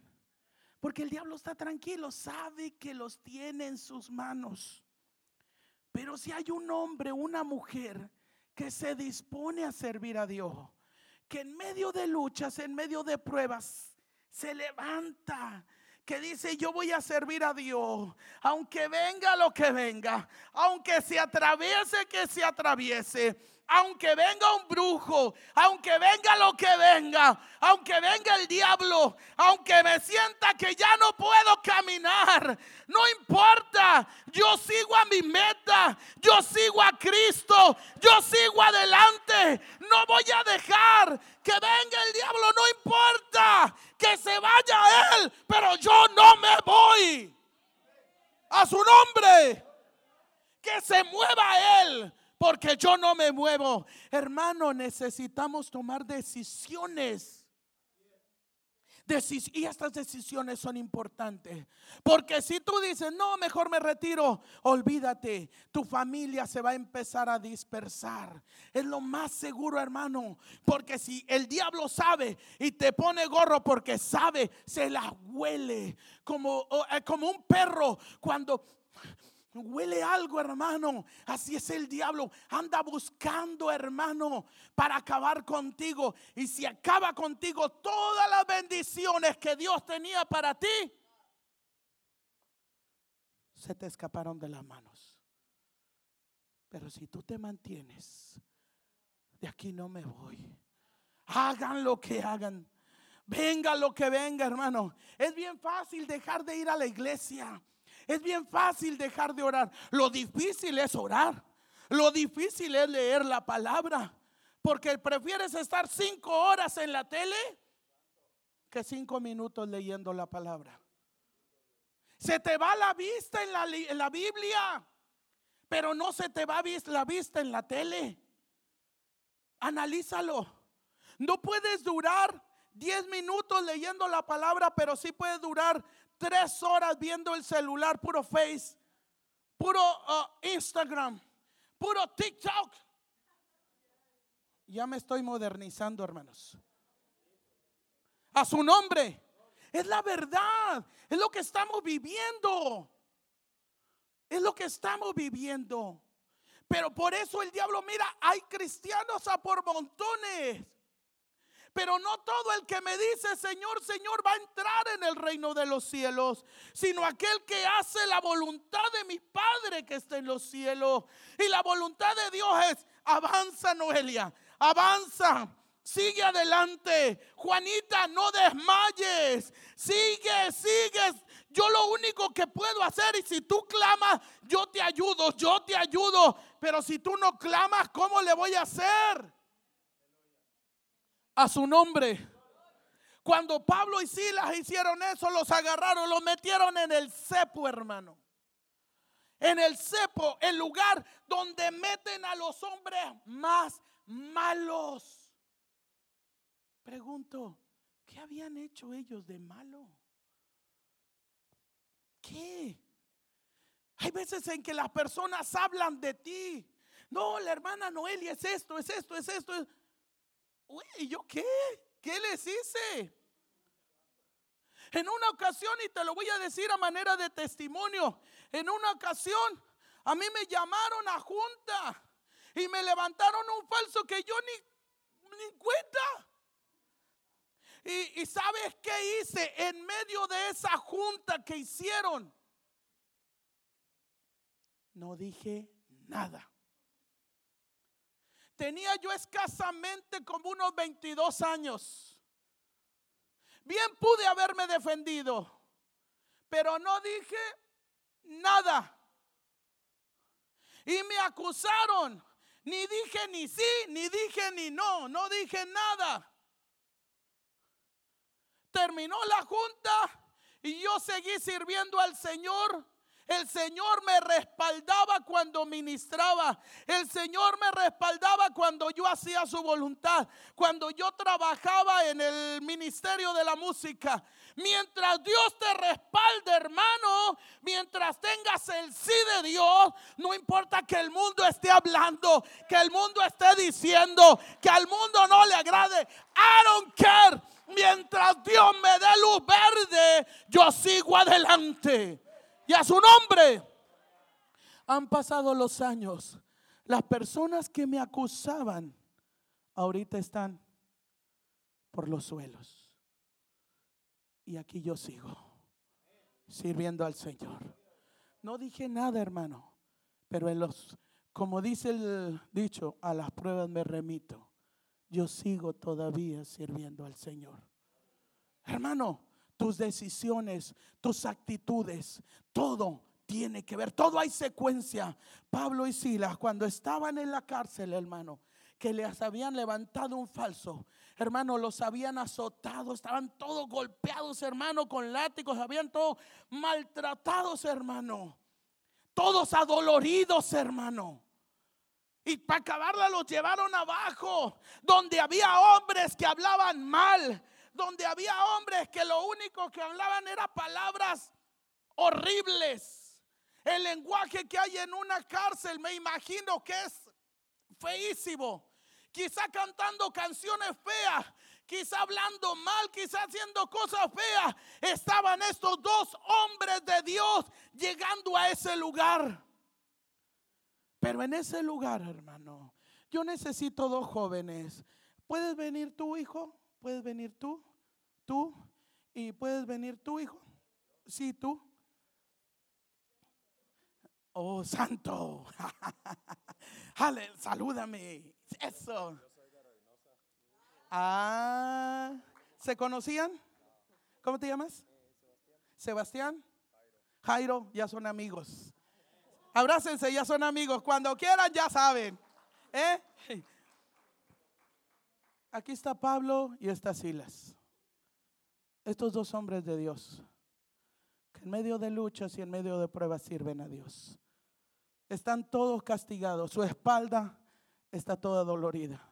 Porque el diablo está tranquilo, sabe que los tiene en sus manos. Pero si hay un hombre, una mujer que se dispone a servir a Dios, que en medio de luchas, en medio de pruebas, se levanta que dice, yo voy a servir a Dios, aunque venga lo que venga, aunque se atraviese que se atraviese, aunque venga un brujo, aunque venga lo que venga, aunque venga el diablo, aunque me sienta que ya no puedo caminar, no importa, yo sigo a mi meta, yo sigo a Cristo, yo sigo adelante, no voy a dejar que venga el diablo, no importa que se vaya él, pero yo no me voy. A su nombre, que se mueva él porque yo no me muevo. Hermano, necesitamos tomar decisiones. y estas decisiones son importantes. Porque si tú dices, no, mejor me retiro, olvídate, tu familia se va a empezar a dispersar. Es lo más seguro, hermano. Porque si el diablo sabe y te pone gorro porque sabe, se la huele. Como, eh, como un perro cuando Huele algo, hermano. Así es el diablo. Anda buscando, hermano, para acabar contigo. Y si acaba contigo todas las bendiciones que Dios tenía para ti, se te escaparon de las manos. Pero si tú te mantienes, de aquí no me voy. Hagan lo que hagan. Venga lo que venga, hermano. Es bien fácil dejar de ir a la iglesia. Es bien fácil dejar de orar. Lo difícil es orar. Lo difícil es leer la palabra. Porque prefieres estar cinco horas en la tele que cinco minutos leyendo la palabra. Se te va la vista en la, en la Biblia, pero no se te va la vista en la tele. Analízalo. No puedes durar diez minutos leyendo la palabra, pero sí puedes durar tres horas viendo el celular, puro Face, puro uh, Instagram, puro TikTok. Ya me estoy modernizando, hermanos. A su nombre. Es la verdad. Es lo que estamos viviendo. Es lo que estamos viviendo. Pero por eso el diablo, mira, hay cristianos a por montones. Pero no todo el que me dice Señor, Señor va a entrar en el reino de los cielos, sino aquel que hace la voluntad de mi Padre que está en los cielos. Y la voluntad de Dios es, avanza Noelia, avanza. Sigue adelante. Juanita, no desmayes. Sigue, sigue. Yo lo único que puedo hacer, y si tú clamas, yo te ayudo, yo te ayudo. Pero si tú no clamas, ¿cómo le voy a hacer? A su nombre. Cuando Pablo y Silas hicieron eso, los agarraron, los metieron en el cepo, hermano. En el cepo, el lugar donde meten a los hombres más malos. Pregunto, ¿qué habían hecho ellos de malo? ¿Qué? Hay veces en que las personas hablan de ti. No, la hermana Noelia es esto, es esto, es esto. Es Uy, ¿y yo qué? ¿Qué les hice? En una ocasión, y te lo voy a decir a manera de testimonio, en una ocasión a mí me llamaron a junta y me levantaron un falso que yo ni, ni cuenta. Y, y, sabes qué hice en medio de esa junta que hicieron? No dije nada. Tenía yo escasamente como unos 22 años. Bien pude haberme defendido, pero no dije nada. Y me acusaron. Ni dije ni sí, ni dije ni no, no dije nada. Terminó la junta y yo seguí sirviendo al Señor el Señor me respaldaba cuando ministraba. El Señor me respaldaba cuando yo hacía su voluntad. Cuando yo trabajaba en el ministerio de la música. Mientras Dios te respalde, hermano, mientras tengas el sí de Dios, no importa que el mundo esté hablando, que el mundo esté diciendo, que al mundo no le agrade. I don't care. Mientras Dios me dé luz verde, yo sigo adelante y a su nombre. Han pasado los años. Las personas que me acusaban ahorita están por los suelos. Y aquí yo sigo sirviendo al Señor. No dije nada, hermano, pero en los como dice el dicho, a las pruebas me remito. Yo sigo todavía sirviendo al Señor. Hermano, tus decisiones, tus actitudes, todo tiene que ver, todo hay secuencia. Pablo y Silas, cuando estaban en la cárcel, hermano, que les habían levantado un falso, hermano, los habían azotado, estaban todos golpeados, hermano, con látigos, habían todos maltratados, hermano, todos adoloridos, hermano. Y para acabarla los llevaron abajo, donde había hombres que hablaban mal, donde había hombres que lo único que hablaban era palabras horribles. El lenguaje que hay en una cárcel, me imagino que es feísimo. Quizá cantando canciones feas, quizá hablando mal, quizá haciendo cosas feas. Estaban estos dos hombres de Dios llegando a ese lugar. Pero en ese lugar, hermano, yo necesito dos jóvenes. ¿Puedes venir tu hijo? ¿Puedes venir tú? ¿Tú? ¿Y puedes venir tú, hijo? Sí, tú. Oh, santo. Ale, salúdame. Eso. Ah, ¿se conocían? ¿Cómo te llamas? Sebastián. Jairo, ya son amigos. Abrácense, ya son amigos. Cuando quieran, ya saben. ¿Eh? Aquí está Pablo y está Silas. Estos dos hombres de Dios, que en medio de luchas y en medio de pruebas sirven a Dios. Están todos castigados, su espalda está toda dolorida.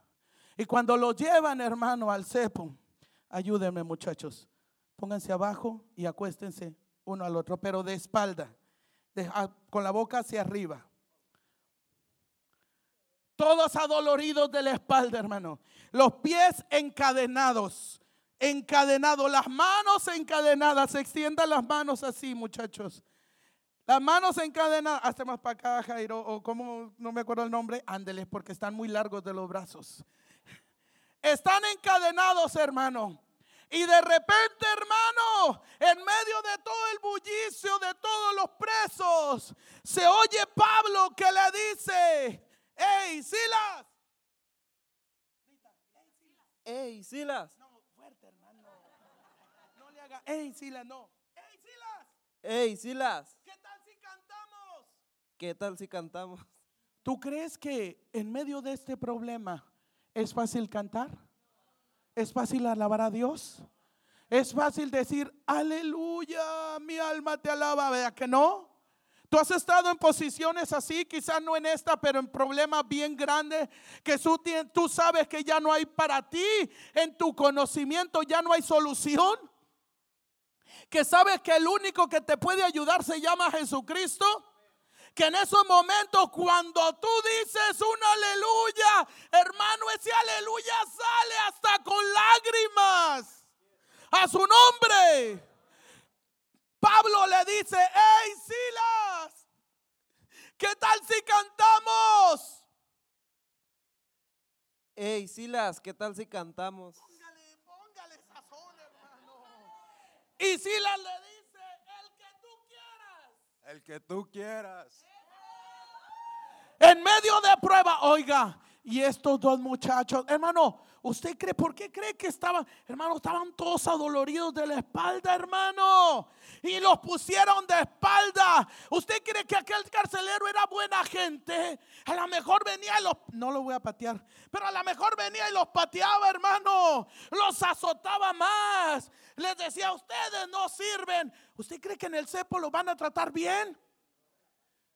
Y cuando lo llevan, hermano, al cepo, ayúdenme muchachos, pónganse abajo y acuéstense uno al otro, pero de espalda, con la boca hacia arriba todos adoloridos de la espalda, hermano. Los pies encadenados, encadenados, las manos encadenadas. Se extiendan las manos así, muchachos. Las manos encadenadas, hasta más para acá, Jairo, o como no me acuerdo el nombre, ándeles, porque están muy largos de los brazos. Están encadenados, hermano. Y de repente, hermano, en medio de todo el bullicio de todos los presos, se oye Pablo que le dice, ¡Ey, Silas! ¡Ey, Silas! No, fuerte, hermano. No le haga, ¡Ey, Silas! No. ¡Ey, Silas! ¡Ey, Silas! ¿Qué tal si cantamos? ¿Qué tal si cantamos? ¿Tú crees que en medio de este problema es fácil cantar? ¿Es fácil alabar a Dios? ¿Es fácil decir, aleluya, mi alma te alaba? ¿Verdad que no? Tú has estado en posiciones así, quizás no en esta, pero en problemas bien grandes, que tú, sabes que ya no hay para ti, en tu conocimiento ya no hay solución. Que sabes que el único que te puede ayudar se llama Jesucristo que en esos momentos cuando tú dices un aleluya, hermano, ese aleluya sale hasta con lágrimas a su nombre. Pablo le dice, hey Silas, ¿qué tal si cantamos? Hey Silas, ¿qué tal si cantamos? Póngale, póngale sazón, hermano. Y Silas le dice, el que tú quieras. El que tú quieras. En medio de prueba, oiga, y estos dos muchachos, hermano, ¿usted cree por qué cree que estaban, hermano, estaban todos adoloridos de la espalda, hermano? Y los pusieron de espalda. ¿Usted cree que aquel carcelero era buena gente? A lo mejor venía y los, no lo voy a patear, pero a lo mejor venía y los pateaba, hermano. Los azotaba más. Les decía, ustedes no sirven. ¿Usted cree que en el cepo lo van a tratar bien?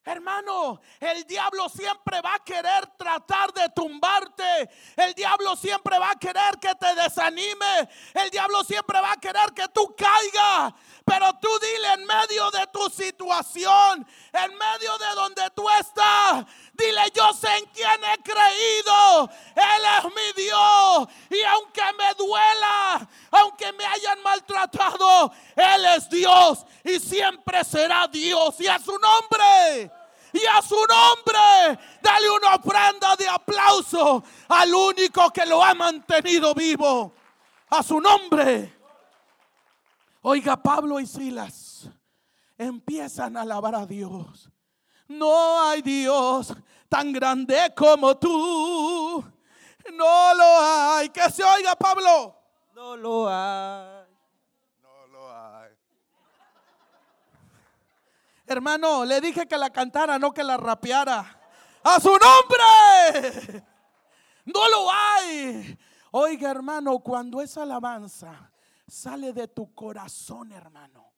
Hermano, el diablo siempre va a querer tratar de tumbarte. El diablo siempre va a querer que te desanime. El diablo siempre va a querer que tú caigas. Pero tú dile en medio de tu situación, en medio de donde tú estás, dile yo sé en quién he creído. Él es mi Dios. Y aunque me duela, aunque me hayan maltratado, Él es Dios y siempre será Dios. Y a su nombre y a su nombre. Dale una ofrenda de aplauso al único que lo ha mantenido vivo. A su nombre. Oiga, Pablo y Silas empiezan a alabar a Dios. No hay Dios tan grande como tú. No lo hay. Que se oiga, Pablo. No lo hay. No lo hay. Hermano, le dije que la cantara, no que la rapeara. A su nombre. No lo hay. Oiga, hermano, cuando esa alabanza sale de tu corazón, hermano,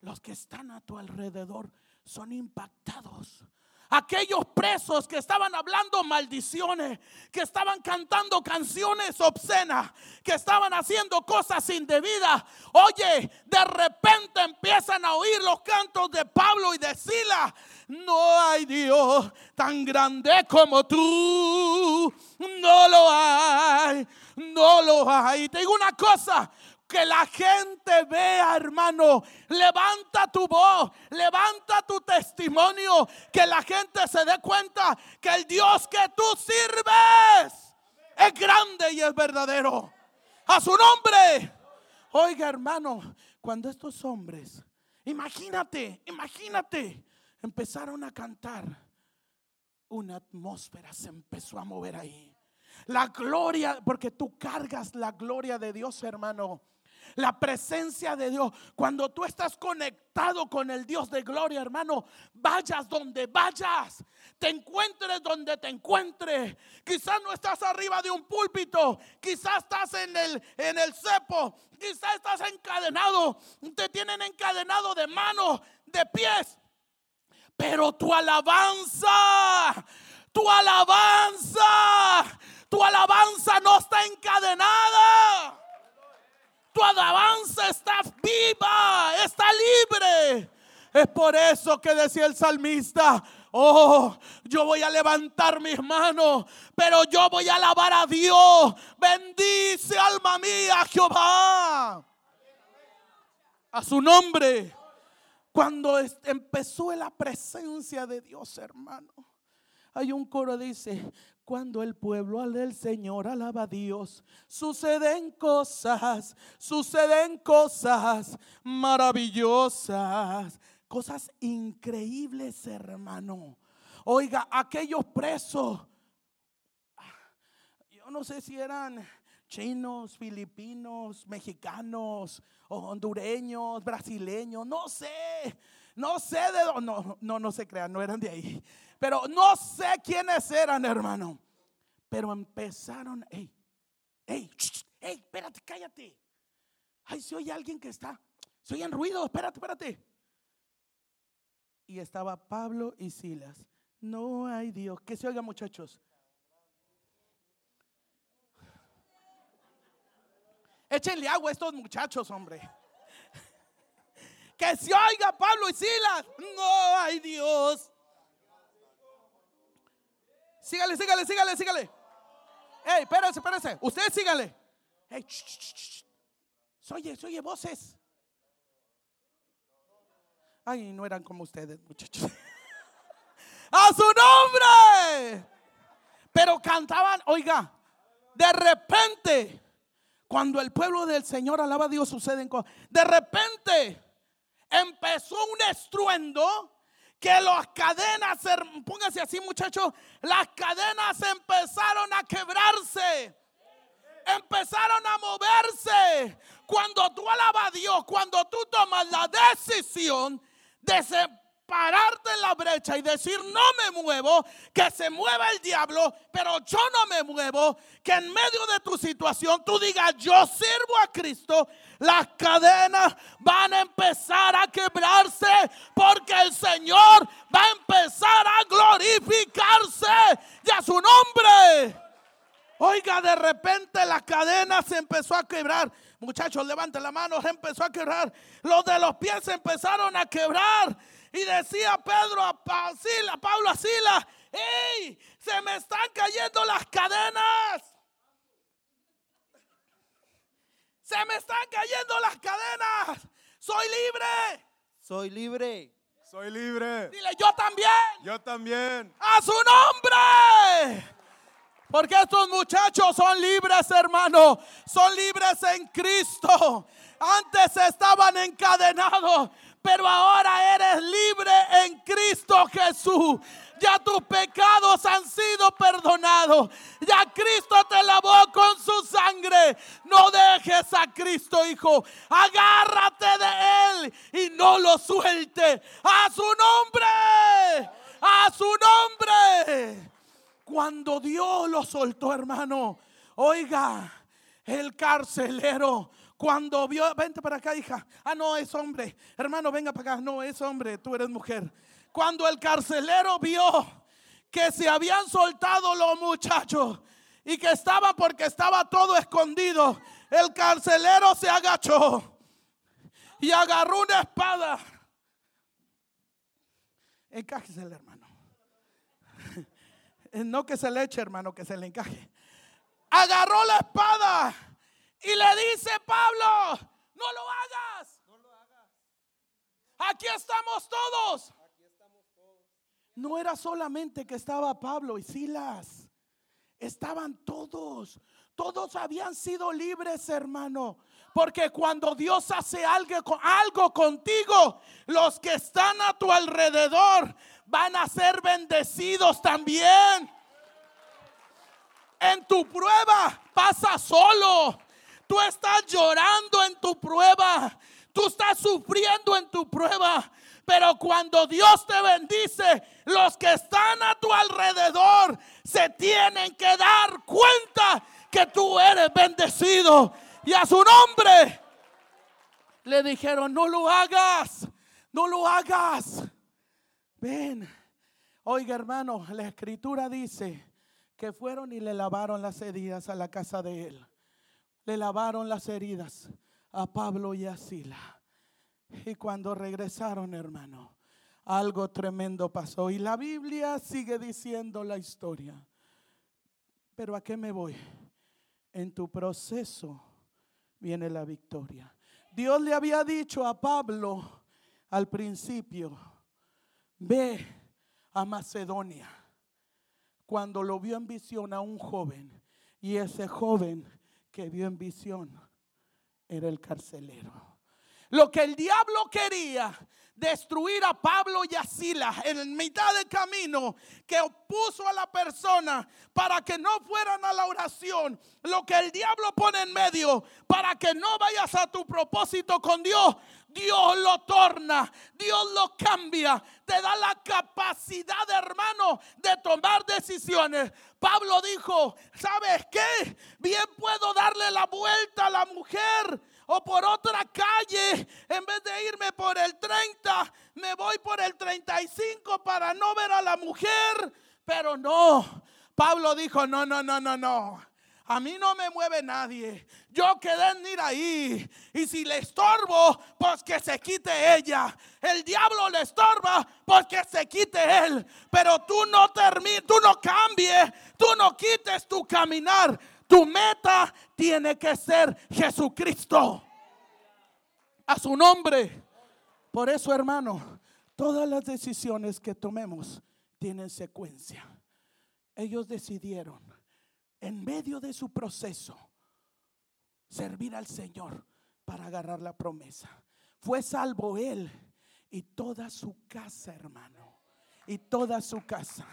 los que están a tu alrededor son impactados aquellos presos que estaban hablando maldiciones, que estaban cantando canciones obscenas, que estaban haciendo cosas indebidas. Oye, de repente empiezan a oír los cantos de Pablo y de Sila. No hay Dios tan grande como tú. No lo hay. No lo hay. Te digo una cosa, que la gente vea, hermano. Levanta tu voz, levanta tu testimonio. Que la gente se dé cuenta que el Dios que tú sirves es grande y es verdadero. A su nombre. Oiga, hermano, cuando estos hombres, imagínate, imagínate, empezaron a cantar, una atmósfera se empezó a mover ahí. La gloria, porque tú cargas la gloria de Dios, hermano la presencia de Dios. Cuando tú estás conectado con el Dios de gloria, hermano, vayas donde vayas, te encuentres donde te encuentres. Quizás no estás arriba de un púlpito, quizás estás en el, en el cepo, quizás estás encadenado, te tienen encadenado de manos, de pies. Pero tu alabanza, tu alabanza, tu alabanza no está encadenada. Tu alabanza está viva, está libre. Es por eso que decía el salmista, Oh, yo voy a levantar mis manos, pero yo voy a alabar a Dios. Bendice alma mía Jehová. A su nombre. Cuando empezó la presencia de Dios, hermano. Hay un coro dice, cuando el pueblo al Señor alaba a Dios, suceden cosas, suceden cosas maravillosas, cosas increíbles, hermano. Oiga, aquellos presos, yo no sé si eran chinos, filipinos, mexicanos, hondureños, brasileños, no sé, no sé de dónde, no, no, no se crean, no eran de ahí, pero no sé quiénes eran, hermano. Pero empezaron, hey, hey, hey, espérate, cállate. Ay, si oye alguien que está, se oyen ruido, espérate, espérate. Y estaba Pablo y Silas. No hay Dios. Que se oiga, muchachos. Échenle agua a estos muchachos, hombre. Que se oiga Pablo y Silas. No hay Dios. Sígale, sígale, sígale, sígale. Ey, espérense, espérense. Ustedes síganle. Ey, oye, oye voces. Ay, no eran como ustedes, muchachos. A su nombre. Pero cantaban, oiga, de repente, cuando el pueblo del Señor alaba a Dios, suceden cosas. De repente empezó un estruendo que las cadenas, se- póngase así muchachos, las cadenas empezaron a quebrarse. Empezaron a moverse. Cuando tú alabas a Dios, cuando tú tomas la decisión de separarte en la brecha y decir, no me muevo, que se mueva el diablo, pero yo no me muevo, que en medio de tu situación tú digas, yo sirvo a Cristo, las cadenas van a empezar a quebrarse porque el Señor va a empezar a glorificarse y a su nombre. Oiga, de repente la cadena se empezó a quebrar. Muchachos, levanten la mano, se empezó a quebrar. Los de los pies se empezaron a quebrar. Y decía Pedro a, Pablo a Sila, ¡Ey! Se me están cayendo las cadenas. Se me están cayendo las cadenas. Soy libre. Soy libre. Soy libre. Dile, yo también. Yo también. A su nombre. Porque estos muchachos son libres, hermano. Son libres en Cristo. Antes estaban encadenados, pero ahora eres libre en Cristo Jesús. Ya tus pecados han sido perdonados. Ya Cristo te lavó con su sangre. No dejes a Cristo, hijo. Agárrate de Él y no lo suelte. A su nombre. A su nombre. Cuando Dios lo soltó, hermano, oiga, el carcelero, cuando vio, vente para acá, hija. Ah, no, es hombre. Hermano, venga para acá. No, es hombre, tú eres mujer. Cuando el carcelero vio que se habían soltado los muchachos y que estaba porque estaba todo escondido, el carcelero se agachó y agarró una espada. Encájesela, hermano. Eh, No que se le eche, hermano, que se le encaje. Agarró la espada y le dice, Pablo, no lo hagas. Aquí estamos todos. No era solamente que estaba Pablo y Silas. Estaban todos. Todos habían sido libres, hermano. Porque cuando Dios hace algo, algo contigo, los que están a tu alrededor van a ser bendecidos también. En tu prueba pasa solo. Tú estás llorando en tu prueba. Tú estás sufriendo en tu prueba. Pero cuando Dios te bendice, los que están a tu alrededor se tienen que dar cuenta que tú eres bendecido. Y a su nombre le dijeron, no lo hagas, no lo hagas. Ven, oiga hermano, la escritura dice que fueron y le lavaron las heridas a la casa de él. Le lavaron las heridas a Pablo y a Sila. Y cuando regresaron, hermano, algo tremendo pasó. Y la Biblia sigue diciendo la historia. Pero ¿a qué me voy? En tu proceso viene la victoria. Dios le había dicho a Pablo al principio, ve a Macedonia. Cuando lo vio en visión a un joven, y ese joven que vio en visión era el carcelero. Lo que el diablo quería destruir a Pablo y a Sila en mitad del camino que opuso a la persona para que no fueran a la oración. Lo que el diablo pone en medio para que no vayas a tu propósito con Dios. Dios lo torna, Dios lo cambia, te da la capacidad, hermano, de tomar decisiones. Pablo dijo, ¿sabes qué? Bien puedo darle la vuelta a la mujer o por otra calle, en vez de irme por el 30, me voy por el 35 para no ver a la mujer. Pero no, Pablo dijo, no, no, no, no, no. A mí no me mueve nadie. Yo quedé en ir ahí. Y si le estorbo, pues que se quite ella. El diablo le estorba, pues que se quite él. Pero tú no termines, tú no cambies, tú no quites tu caminar. Tu meta tiene que ser Jesucristo. A su nombre. Por eso, hermano, todas las decisiones que tomemos tienen secuencia. Ellos decidieron, en medio de su proceso, servir al Señor para agarrar la promesa. Fue salvo él y toda su casa, hermano. Y toda su casa.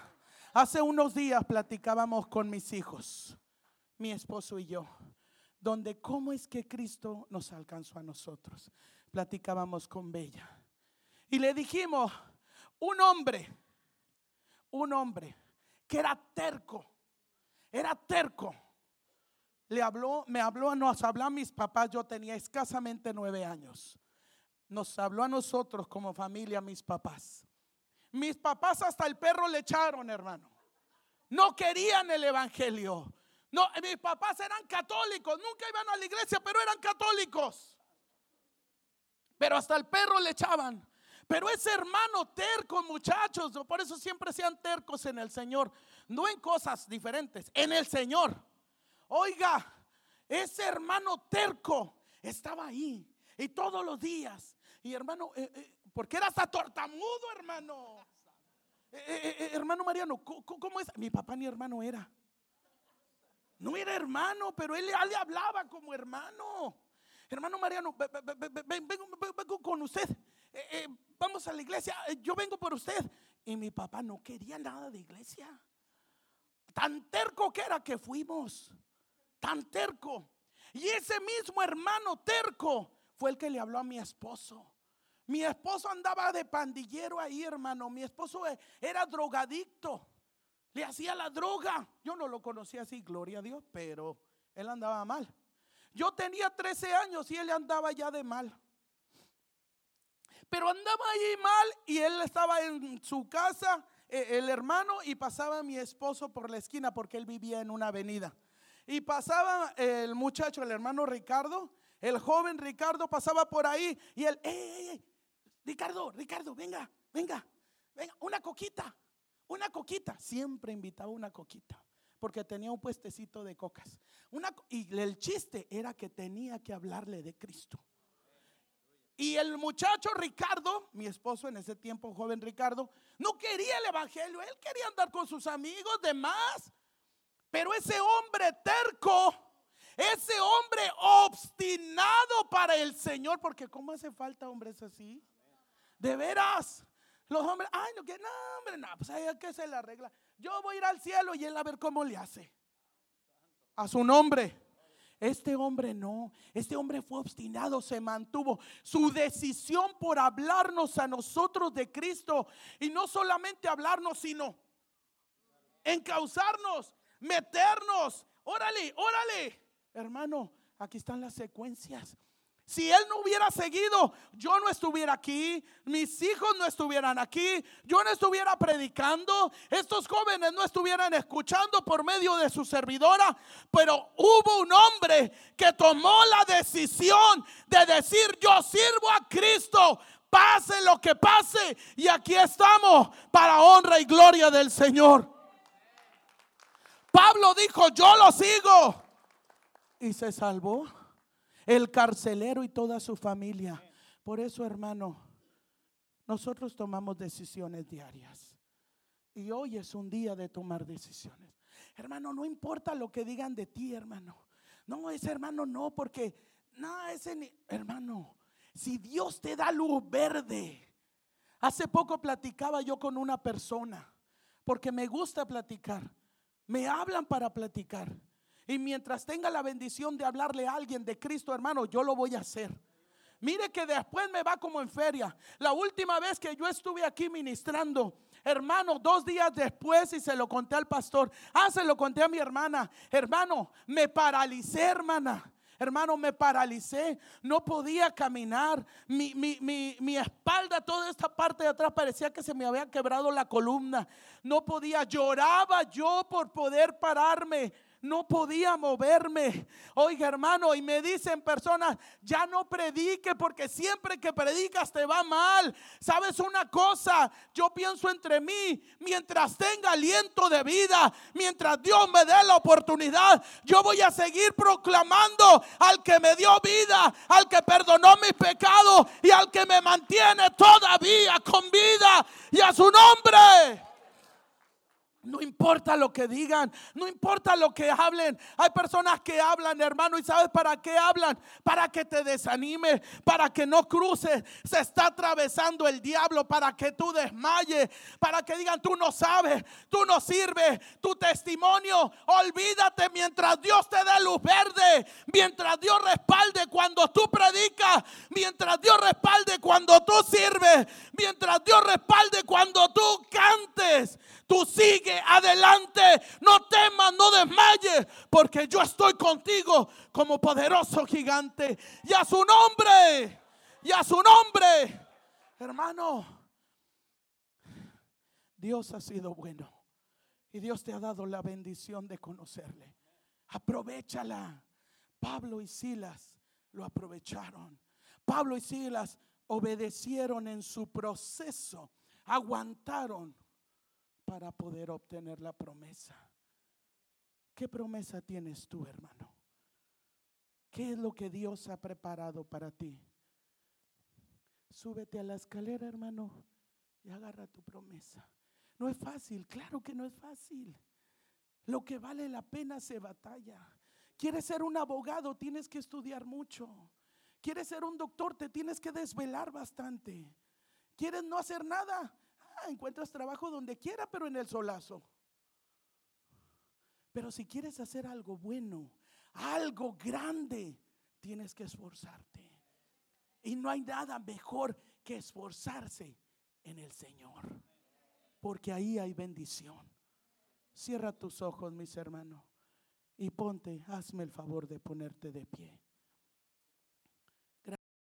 Hace unos días platicábamos con mis hijos mi esposo y yo, donde cómo es que Cristo nos alcanzó a nosotros. Platicábamos con Bella y le dijimos, un hombre, un hombre que era terco, era terco. Le habló, me habló, nos habló a mis papás, yo tenía escasamente nueve años. Nos habló a nosotros como familia, mis papás. Mis papás hasta el perro le echaron, hermano. No querían el evangelio. No, mis papás eran católicos, nunca iban a la iglesia, pero eran católicos. Pero hasta el perro le echaban. Pero ese hermano terco, muchachos, por eso siempre sean tercos en el Señor, no en cosas diferentes, en el Señor. Oiga, ese hermano terco estaba ahí y todos los días. Y hermano, eh, eh, porque era hasta tortamudo, hermano. Eh, hermano Mariano, ¿cómo es? Mi papá ni hermano era. No era hermano, pero él, le hablaba como hermano. Hermano Mariano, vengo con usted. Eh, eh, vamos a la iglesia. Eh, yo vengo por usted. Y mi papá no quería nada de iglesia. Tan terco que era que fuimos. Tan terco. Y ese mismo hermano terco fue el que le habló a mi esposo. Mi esposo andaba de pandillero ahí, hermano. Mi esposo era drogadicto le hacía la droga. Yo no lo conocía así, gloria a Dios, pero él andaba mal. Yo tenía 13 años y él andaba ya de mal. Pero andaba ahí mal y él estaba en su casa, el hermano, y pasaba mi esposo por la esquina porque él vivía en una avenida. Y pasaba el muchacho, el hermano Ricardo, el joven Ricardo pasaba por ahí y él, ¡Ey, Ricardo, Ricardo, venga, venga, venga, una coquita. Una coquita, siempre invitaba una coquita, porque tenía un puestecito de cocas. Y el chiste era que tenía que hablarle de Cristo. Y el muchacho Ricardo, mi esposo en ese tiempo, joven Ricardo, no quería el evangelio, él quería andar con sus amigos, demás. Pero ese hombre terco, ese hombre obstinado para el Señor, porque ¿cómo hace falta hombres así? De veras. Los hombres, ay, no, que no, hombre, no, pues que se la regla. Yo voy a ir al cielo y él a ver cómo le hace. A su nombre. Este hombre no, este hombre fue obstinado, se mantuvo. Su decisión por hablarnos a nosotros de Cristo y no solamente hablarnos, sino encauzarnos, meternos. Órale, órale. Hermano, aquí están las secuencias. Si él no hubiera seguido, yo no estuviera aquí, mis hijos no estuvieran aquí, yo no estuviera predicando, estos jóvenes no estuvieran escuchando por medio de su servidora, pero hubo un hombre que tomó la decisión de decir, yo sirvo a Cristo, pase lo que pase. Y aquí estamos para honra y gloria del Señor. Pablo dijo, yo lo sigo. Y se salvó el carcelero y toda su familia. Por eso, hermano, nosotros tomamos decisiones diarias. Y hoy es un día de tomar decisiones. Hermano, no importa lo que digan de ti, hermano. No, ese hermano no, porque, no, ese ni, hermano, si Dios te da luz verde. Hace poco platicaba yo con una persona, porque me gusta platicar. Me hablan para platicar. Y mientras tenga la bendición de hablarle a alguien de Cristo, hermano, yo lo voy a hacer. Mire que después me va como en feria. La última vez que yo estuve aquí ministrando, hermano, dos días después y se lo conté al pastor. Ah, se lo conté a mi hermana. Hermano, me paralicé, hermana. Hermano, me paralicé, no podía caminar, mi, mi, mi, mi, espalda, toda esta parte de atrás parecía que se me había quebrado la columna, no podía, lloraba yo por poder pararme, no podía moverme. Oiga, hermano, y me dicen personas, ya no predique porque siempre que predicas te va mal. ¿Sabes una cosa? Yo pienso entre mí, mientras tenga aliento de vida, mientras Dios me dé la oportunidad, yo voy a seguir proclamando al que me dio vida, al que perdonó mis pecados y al que me mantiene todavía con vida y a su nombre. No importa lo que digan, no importa lo que hablen. Hay personas que hablan, hermano, y sabes para qué hablan? Para que te desanime, para que no cruces. Se está atravesando el diablo para que tú desmayes, para que digan tú no sabes, tú no sirves, tu testimonio. Olvídate mientras Dios te dé luz verde, mientras Dios respalde cuando tú predicas, mientras Dios respalde cuando tú sirves, mientras Dios respalde cuando tú cantes. Tú adelante, no temas, no desmayes, porque yo estoy contigo como poderoso gigante. Y a su nombre, y a su nombre, hermano, Dios ha sido bueno. Y Dios te ha dado la bendición de conocerle. Aprovechala. Pablo y Silas lo aprovecharon. Pablo y Silas obedecieron en su proceso, aguantaron para poder obtener la promesa. ¿Qué promesa tienes tú, hermano? ¿Qué es lo que Dios ha preparado para ti? Súbete a la escalera, hermano, y agarra tu promesa. No es fácil, claro que no es fácil. Lo que vale la pena se batalla. Quieres ser un abogado, tienes que estudiar mucho. Quieres ser un doctor, te tienes que desvelar bastante. ¿Quieres no hacer nada? Ah, encuentras trabajo donde quiera, pero en el solazo. Pero si quieres hacer algo bueno, algo grande, tienes que esforzarte. Y no hay nada mejor que esforzarse en el Señor. Porque ahí hay bendición. Cierra tus ojos, mis hermanos. Y ponte, hazme el favor de ponerte de pie.